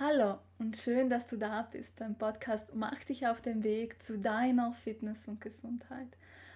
Hallo und schön, dass du da bist beim Podcast Mach dich auf den Weg zu deiner Fitness und Gesundheit.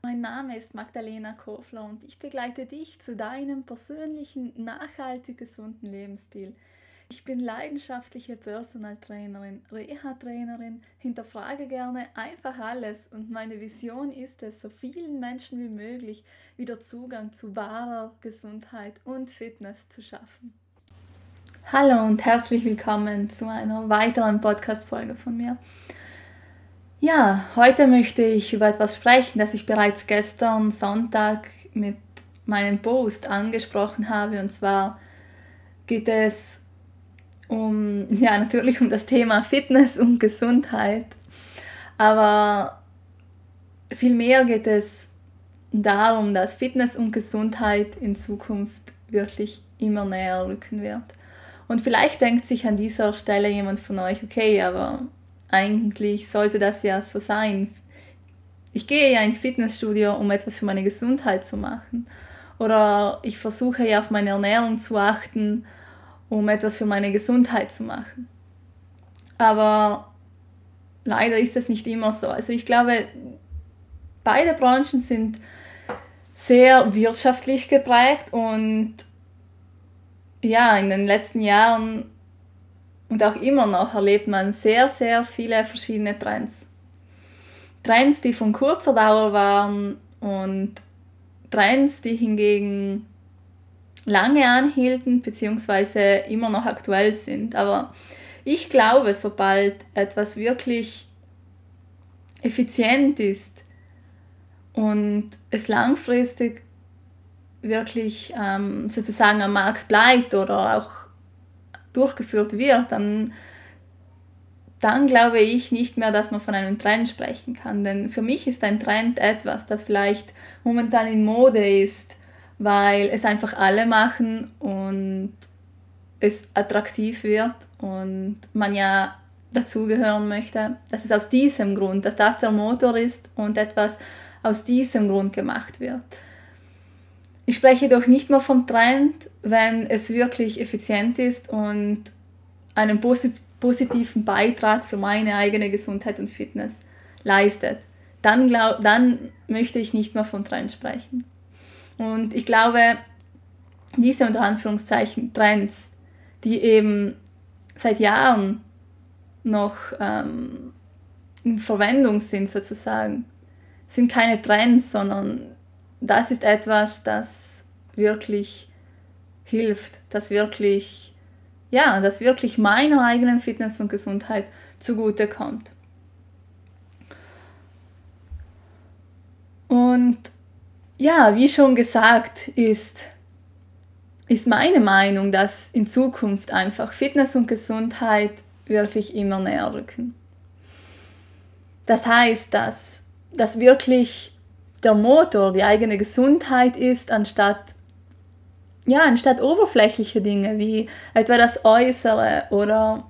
Mein Name ist Magdalena Kofler und ich begleite dich zu deinem persönlichen, nachhaltig gesunden Lebensstil. Ich bin leidenschaftliche Personal Trainerin, Reha-Trainerin, hinterfrage gerne einfach alles und meine Vision ist es, so vielen Menschen wie möglich wieder Zugang zu wahrer Gesundheit und Fitness zu schaffen. Hallo und herzlich willkommen zu einer weiteren Podcast-Folge von mir. Ja, heute möchte ich über etwas sprechen, das ich bereits gestern Sonntag mit meinem Post angesprochen habe. Und zwar geht es um, ja, natürlich um das Thema Fitness und Gesundheit. Aber vielmehr geht es darum, dass Fitness und Gesundheit in Zukunft wirklich immer näher rücken wird. Und vielleicht denkt sich an dieser Stelle jemand von euch, okay, aber eigentlich sollte das ja so sein. Ich gehe ja ins Fitnessstudio, um etwas für meine Gesundheit zu machen. Oder ich versuche ja auf meine Ernährung zu achten, um etwas für meine Gesundheit zu machen. Aber leider ist das nicht immer so. Also ich glaube, beide Branchen sind sehr wirtschaftlich geprägt und ja, in den letzten Jahren und auch immer noch erlebt man sehr, sehr viele verschiedene Trends. Trends, die von kurzer Dauer waren und Trends, die hingegen lange anhielten bzw. immer noch aktuell sind. Aber ich glaube, sobald etwas wirklich effizient ist und es langfristig wirklich ähm, sozusagen am Markt bleibt oder auch durchgeführt wird, dann, dann glaube ich nicht mehr, dass man von einem Trend sprechen kann. Denn für mich ist ein Trend etwas, das vielleicht momentan in Mode ist, weil es einfach alle machen und es attraktiv wird und man ja dazugehören möchte. Das ist aus diesem Grund, dass das der Motor ist und etwas aus diesem Grund gemacht wird. Ich spreche doch nicht mehr vom Trend, wenn es wirklich effizient ist und einen positiven Beitrag für meine eigene Gesundheit und Fitness leistet. Dann, glaub, dann möchte ich nicht mehr vom Trend sprechen. Und ich glaube, diese unter Anführungszeichen Trends, die eben seit Jahren noch ähm, in Verwendung sind sozusagen, sind keine Trends, sondern das ist etwas, das wirklich hilft, das wirklich, ja, das wirklich meiner eigenen Fitness und Gesundheit zugute kommt. Und ja, wie schon gesagt, ist, ist meine Meinung, dass in Zukunft einfach Fitness und Gesundheit wirklich immer näher rücken. Das heißt, dass, dass wirklich der Motor die eigene Gesundheit ist, anstatt, ja, anstatt oberflächliche Dinge wie etwa das Äußere oder,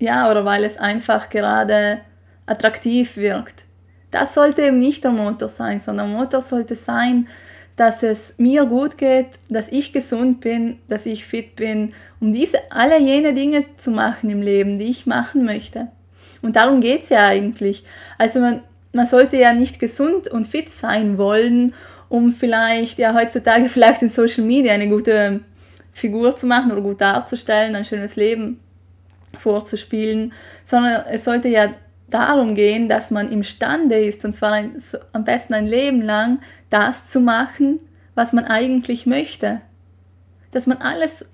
ja, oder weil es einfach gerade attraktiv wirkt. Das sollte eben nicht der Motor sein, sondern der Motor sollte sein, dass es mir gut geht, dass ich gesund bin, dass ich fit bin, um diese alle jene Dinge zu machen im Leben, die ich machen möchte. Und darum geht es ja eigentlich. Also man, man sollte ja nicht gesund und fit sein wollen, um vielleicht ja heutzutage vielleicht in Social Media eine gute Figur zu machen oder gut darzustellen, ein schönes Leben vorzuspielen, sondern es sollte ja darum gehen, dass man imstande ist, und zwar ein, am besten ein Leben lang, das zu machen, was man eigentlich möchte. Dass man alles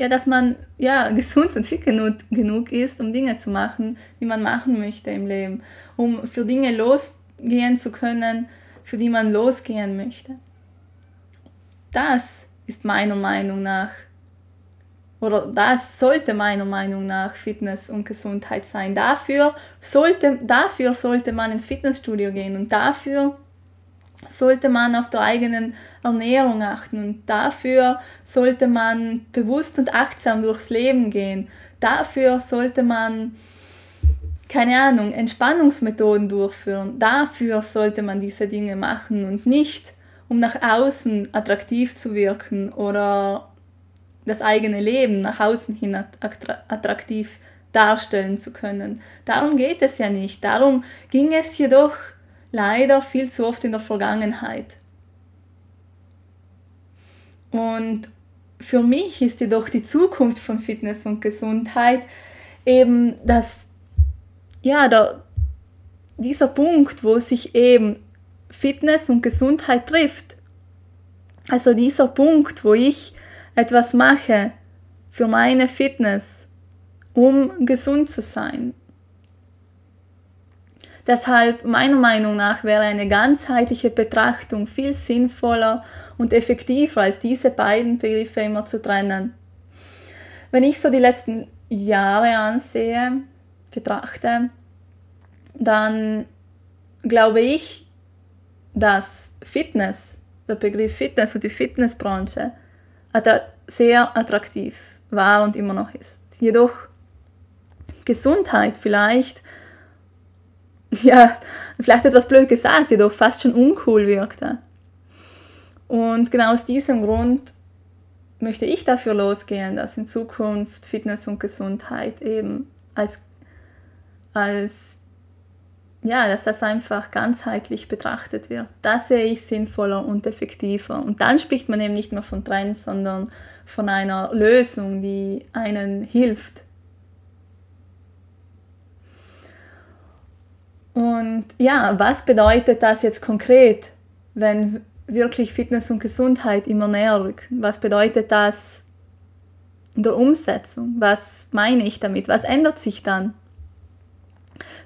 ja, dass man ja, gesund und fit genug, genug ist, um Dinge zu machen, die man machen möchte im Leben, um für Dinge losgehen zu können, für die man losgehen möchte. Das ist meiner Meinung nach, oder das sollte meiner Meinung nach Fitness und Gesundheit sein. Dafür sollte, dafür sollte man ins Fitnessstudio gehen und dafür sollte man auf der eigenen Ernährung achten und dafür sollte man bewusst und achtsam durchs Leben gehen. Dafür sollte man, keine Ahnung, Entspannungsmethoden durchführen. Dafür sollte man diese Dinge machen und nicht, um nach außen attraktiv zu wirken oder das eigene Leben nach außen hin attraktiv darstellen zu können. Darum geht es ja nicht. Darum ging es jedoch leider viel zu oft in der Vergangenheit. Und für mich ist jedoch die Zukunft von Fitness und Gesundheit eben dass ja, der, dieser Punkt, wo sich eben Fitness und Gesundheit trifft. Also dieser Punkt, wo ich etwas mache für meine Fitness, um gesund zu sein. Deshalb meiner Meinung nach wäre eine ganzheitliche Betrachtung viel sinnvoller und effektiver als diese beiden Begriffe immer zu trennen. Wenn ich so die letzten Jahre ansehe, betrachte, dann glaube ich, dass Fitness, der Begriff Fitness und die Fitnessbranche sehr attraktiv war und immer noch ist. Jedoch Gesundheit vielleicht, ja, vielleicht etwas blöd gesagt, jedoch fast schon uncool wirkte. Und genau aus diesem Grund möchte ich dafür losgehen, dass in Zukunft Fitness und Gesundheit eben als, als ja, dass das einfach ganzheitlich betrachtet wird. Das sehe ich sinnvoller und effektiver. Und dann spricht man eben nicht mehr von Trends, sondern von einer Lösung, die einen hilft. Und ja, was bedeutet das jetzt konkret, wenn wirklich Fitness und Gesundheit immer näher rücken? Was bedeutet das in der Umsetzung? Was meine ich damit? Was ändert sich dann?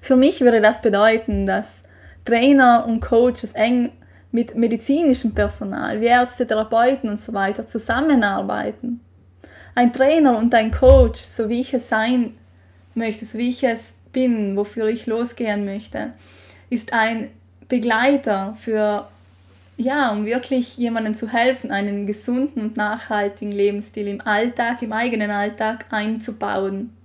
Für mich würde das bedeuten, dass Trainer und Coaches eng mit medizinischem Personal, wie Ärzte, Therapeuten und so weiter zusammenarbeiten. Ein Trainer und ein Coach, so wie ich es sein möchte, so wie ich es bin, wofür ich losgehen möchte, ist ein Begleiter für ja, um wirklich jemandem zu helfen, einen gesunden und nachhaltigen Lebensstil im Alltag, im eigenen Alltag einzubauen.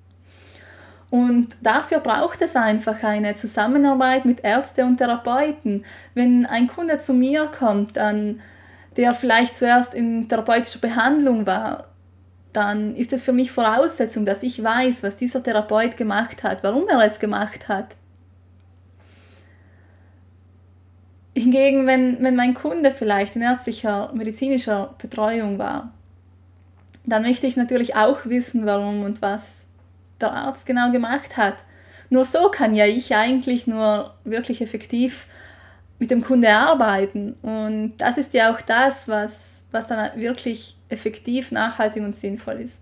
Und dafür braucht es einfach eine Zusammenarbeit mit Ärzten und Therapeuten. Wenn ein Kunde zu mir kommt, dann, der vielleicht zuerst in therapeutischer Behandlung war, dann ist es für mich Voraussetzung, dass ich weiß, was dieser Therapeut gemacht hat, warum er es gemacht hat. Hingegen, wenn, wenn mein Kunde vielleicht in ärztlicher, medizinischer Betreuung war, dann möchte ich natürlich auch wissen, warum und was der Arzt genau gemacht hat. Nur so kann ja ich eigentlich nur wirklich effektiv mit dem Kunde arbeiten. Und das ist ja auch das, was, was dann wirklich effektiv, nachhaltig und sinnvoll ist.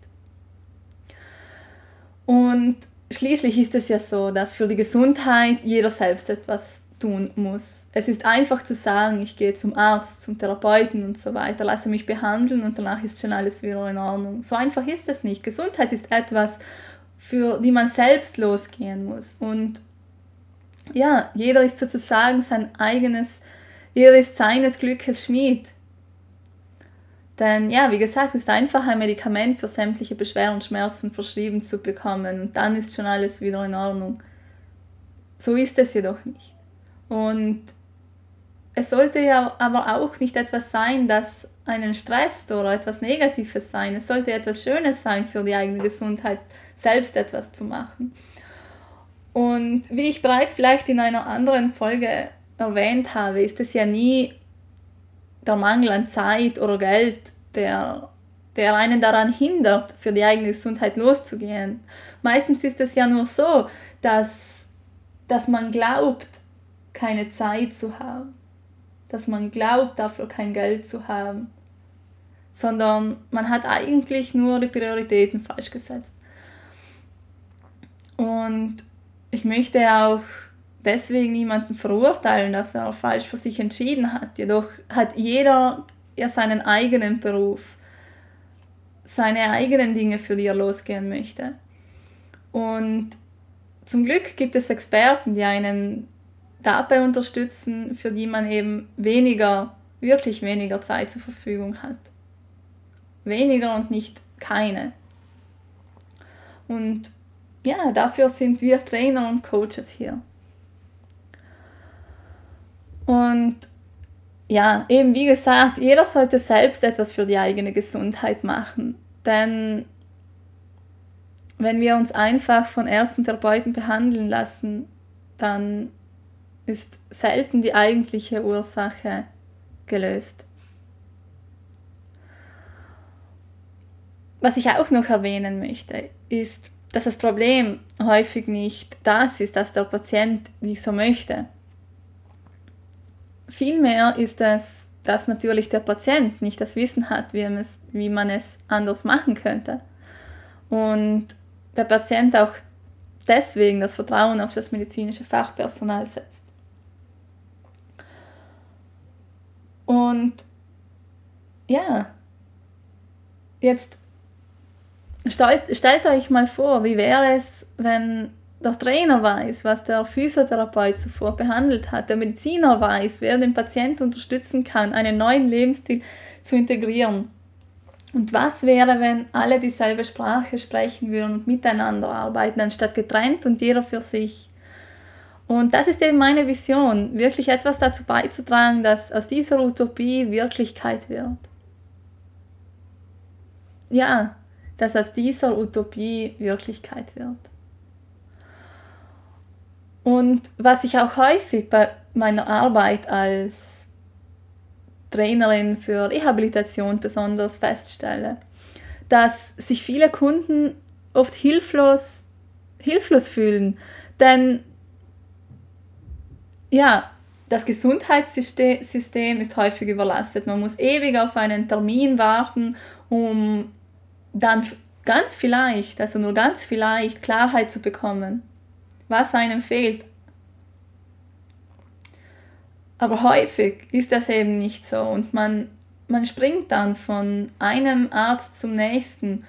Und schließlich ist es ja so, dass für die Gesundheit jeder selbst etwas tun muss. Es ist einfach zu sagen, ich gehe zum Arzt, zum Therapeuten und so weiter, lasse mich behandeln und danach ist schon alles wieder in Ordnung. So einfach ist es nicht. Gesundheit ist etwas, für die man selbst losgehen muss. Und ja, jeder ist sozusagen sein eigenes, jeder ist seines Glückes Schmied. Denn ja, wie gesagt, es ist einfach ein Medikament für sämtliche Beschwerden und Schmerzen verschrieben zu bekommen und dann ist schon alles wieder in Ordnung. So ist es jedoch nicht. Und es sollte ja aber auch nicht etwas sein, das einen stresst oder etwas Negatives sein. Es sollte etwas Schönes sein für die eigene Gesundheit, selbst etwas zu machen. Und wie ich bereits vielleicht in einer anderen Folge erwähnt habe, ist es ja nie der Mangel an Zeit oder Geld, der, der einen daran hindert, für die eigene Gesundheit loszugehen. Meistens ist es ja nur so, dass, dass man glaubt, keine Zeit zu haben, dass man glaubt, dafür kein Geld zu haben, sondern man hat eigentlich nur die Prioritäten falsch gesetzt. Und ich möchte auch deswegen niemanden verurteilen, dass er falsch für sich entschieden hat. Jedoch hat jeder ja seinen eigenen Beruf, seine eigenen Dinge, für die er losgehen möchte. Und zum Glück gibt es Experten, die einen dabei unterstützen, für die man eben weniger, wirklich weniger Zeit zur Verfügung hat. Weniger und nicht keine. Und ja, dafür sind wir Trainer und Coaches hier. Und ja, eben wie gesagt, jeder sollte selbst etwas für die eigene Gesundheit machen. Denn wenn wir uns einfach von Ärzten und Therapeuten behandeln lassen, dann ist selten die eigentliche Ursache gelöst. Was ich auch noch erwähnen möchte, ist, dass das Problem häufig nicht das ist, dass der Patient dies so möchte. Vielmehr ist es, dass natürlich der Patient nicht das Wissen hat, wie, es, wie man es anders machen könnte. Und der Patient auch deswegen das Vertrauen auf das medizinische Fachpersonal setzt. Und ja, jetzt stellt, stellt euch mal vor, wie wäre es, wenn der Trainer weiß, was der Physiotherapeut zuvor behandelt hat, der Mediziner weiß, wer den Patienten unterstützen kann, einen neuen Lebensstil zu integrieren. Und was wäre, wenn alle dieselbe Sprache sprechen würden und miteinander arbeiten, anstatt getrennt und jeder für sich? Und das ist eben meine Vision, wirklich etwas dazu beizutragen, dass aus dieser Utopie Wirklichkeit wird. Ja, dass aus dieser Utopie Wirklichkeit wird. Und was ich auch häufig bei meiner Arbeit als Trainerin für Rehabilitation besonders feststelle, dass sich viele Kunden oft hilflos, hilflos fühlen. Denn ja, das Gesundheitssystem ist häufig überlastet. Man muss ewig auf einen Termin warten, um dann ganz vielleicht, also nur ganz vielleicht, Klarheit zu bekommen, was einem fehlt. Aber häufig ist das eben nicht so und man, man springt dann von einem Arzt zum nächsten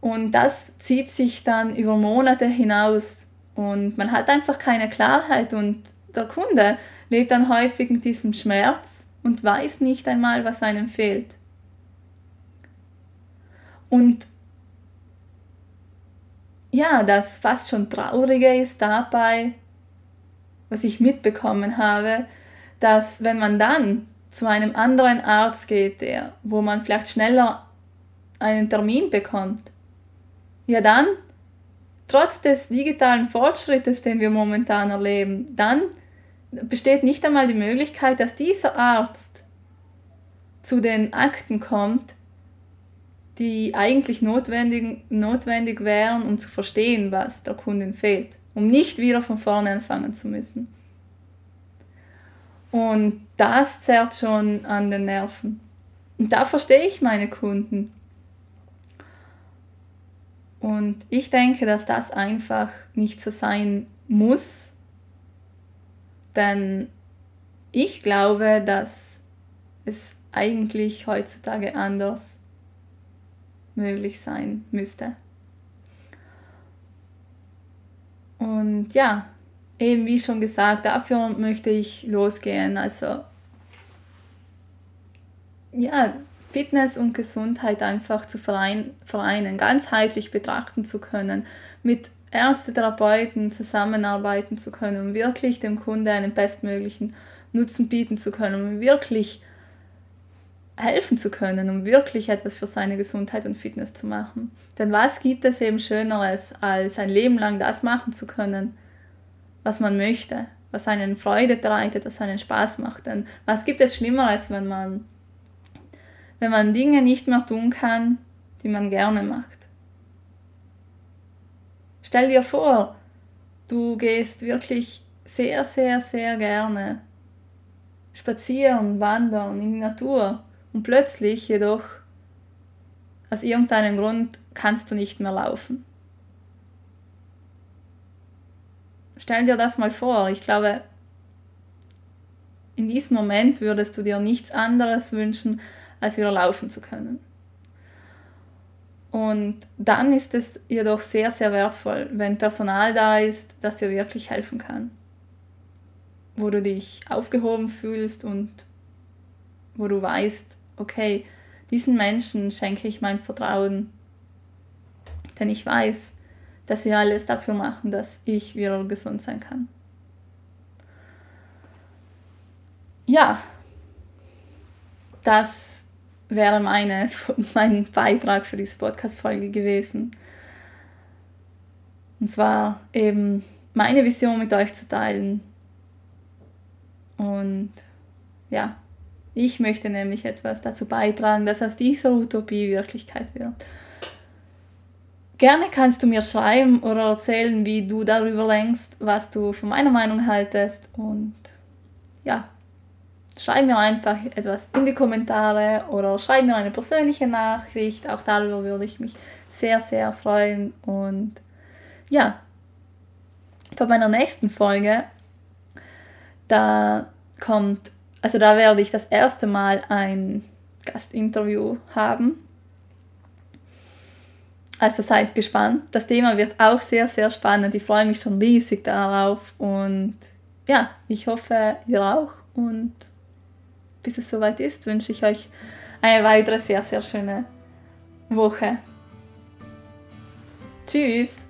und das zieht sich dann über Monate hinaus und man hat einfach keine Klarheit und der Kunde lebt dann häufig mit diesem Schmerz und weiß nicht einmal, was einem fehlt. Und ja, das fast schon Traurige ist dabei, was ich mitbekommen habe, dass wenn man dann zu einem anderen Arzt geht, der, wo man vielleicht schneller einen Termin bekommt, ja dann, trotz des digitalen Fortschrittes, den wir momentan erleben, dann besteht nicht einmal die Möglichkeit, dass dieser Arzt zu den Akten kommt, die eigentlich notwendig, notwendig wären, um zu verstehen, was der Kundin fehlt, um nicht wieder von vorne anfangen zu müssen. Und das zerrt schon an den Nerven. Und da verstehe ich meine Kunden. Und ich denke, dass das einfach nicht so sein muss, denn ich glaube, dass es eigentlich heutzutage anders möglich sein müsste. Und ja, eben wie schon gesagt, dafür möchte ich losgehen. Also ja, Fitness und Gesundheit einfach zu vereinen, ganzheitlich betrachten zu können, mit Ärztetherapeuten zusammenarbeiten zu können, um wirklich dem Kunde einen bestmöglichen Nutzen bieten zu können, um wirklich helfen zu können, um wirklich etwas für seine Gesundheit und Fitness zu machen. Denn was gibt es eben Schöneres, als ein Leben lang das machen zu können, was man möchte, was einen Freude bereitet, was einen Spaß macht. Denn was gibt es Schlimmeres, wenn man, wenn man Dinge nicht mehr tun kann, die man gerne macht? Stell dir vor, du gehst wirklich sehr, sehr, sehr gerne spazieren, wandern in die Natur und plötzlich jedoch aus irgendeinem Grund kannst du nicht mehr laufen. Stell dir das mal vor. Ich glaube, in diesem Moment würdest du dir nichts anderes wünschen, als wieder laufen zu können. Und dann ist es jedoch sehr, sehr wertvoll, wenn Personal da ist, das dir wirklich helfen kann. Wo du dich aufgehoben fühlst und wo du weißt, okay, diesen Menschen schenke ich mein Vertrauen. Denn ich weiß, dass sie alles dafür machen, dass ich wieder gesund sein kann. Ja, das wäre meine, mein Beitrag für diese Podcast-Folge gewesen. Und zwar eben meine Vision mit euch zu teilen. Und ja, ich möchte nämlich etwas dazu beitragen, dass aus dieser Utopie Wirklichkeit wird. Gerne kannst du mir schreiben oder erzählen, wie du darüber denkst, was du von meiner Meinung haltest. Und ja, schreib mir einfach etwas in die Kommentare oder schreib mir eine persönliche Nachricht. Auch darüber würde ich mich sehr, sehr freuen. Und ja, bei meiner nächsten Folge, da kommt, also da werde ich das erste Mal ein Gastinterview haben. Also seid gespannt. Das Thema wird auch sehr, sehr spannend. Ich freue mich schon riesig darauf. Und ja, ich hoffe, ihr auch. Und bis es soweit ist, wünsche ich euch eine weitere sehr, sehr schöne Woche. Tschüss!